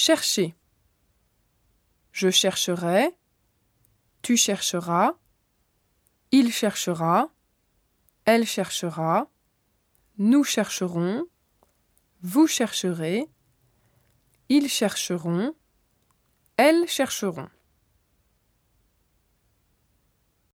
Chercher. Je chercherai. Tu chercheras. Il cherchera. Elle cherchera. Nous chercherons. Vous chercherez. Ils chercheront. Elles chercheront.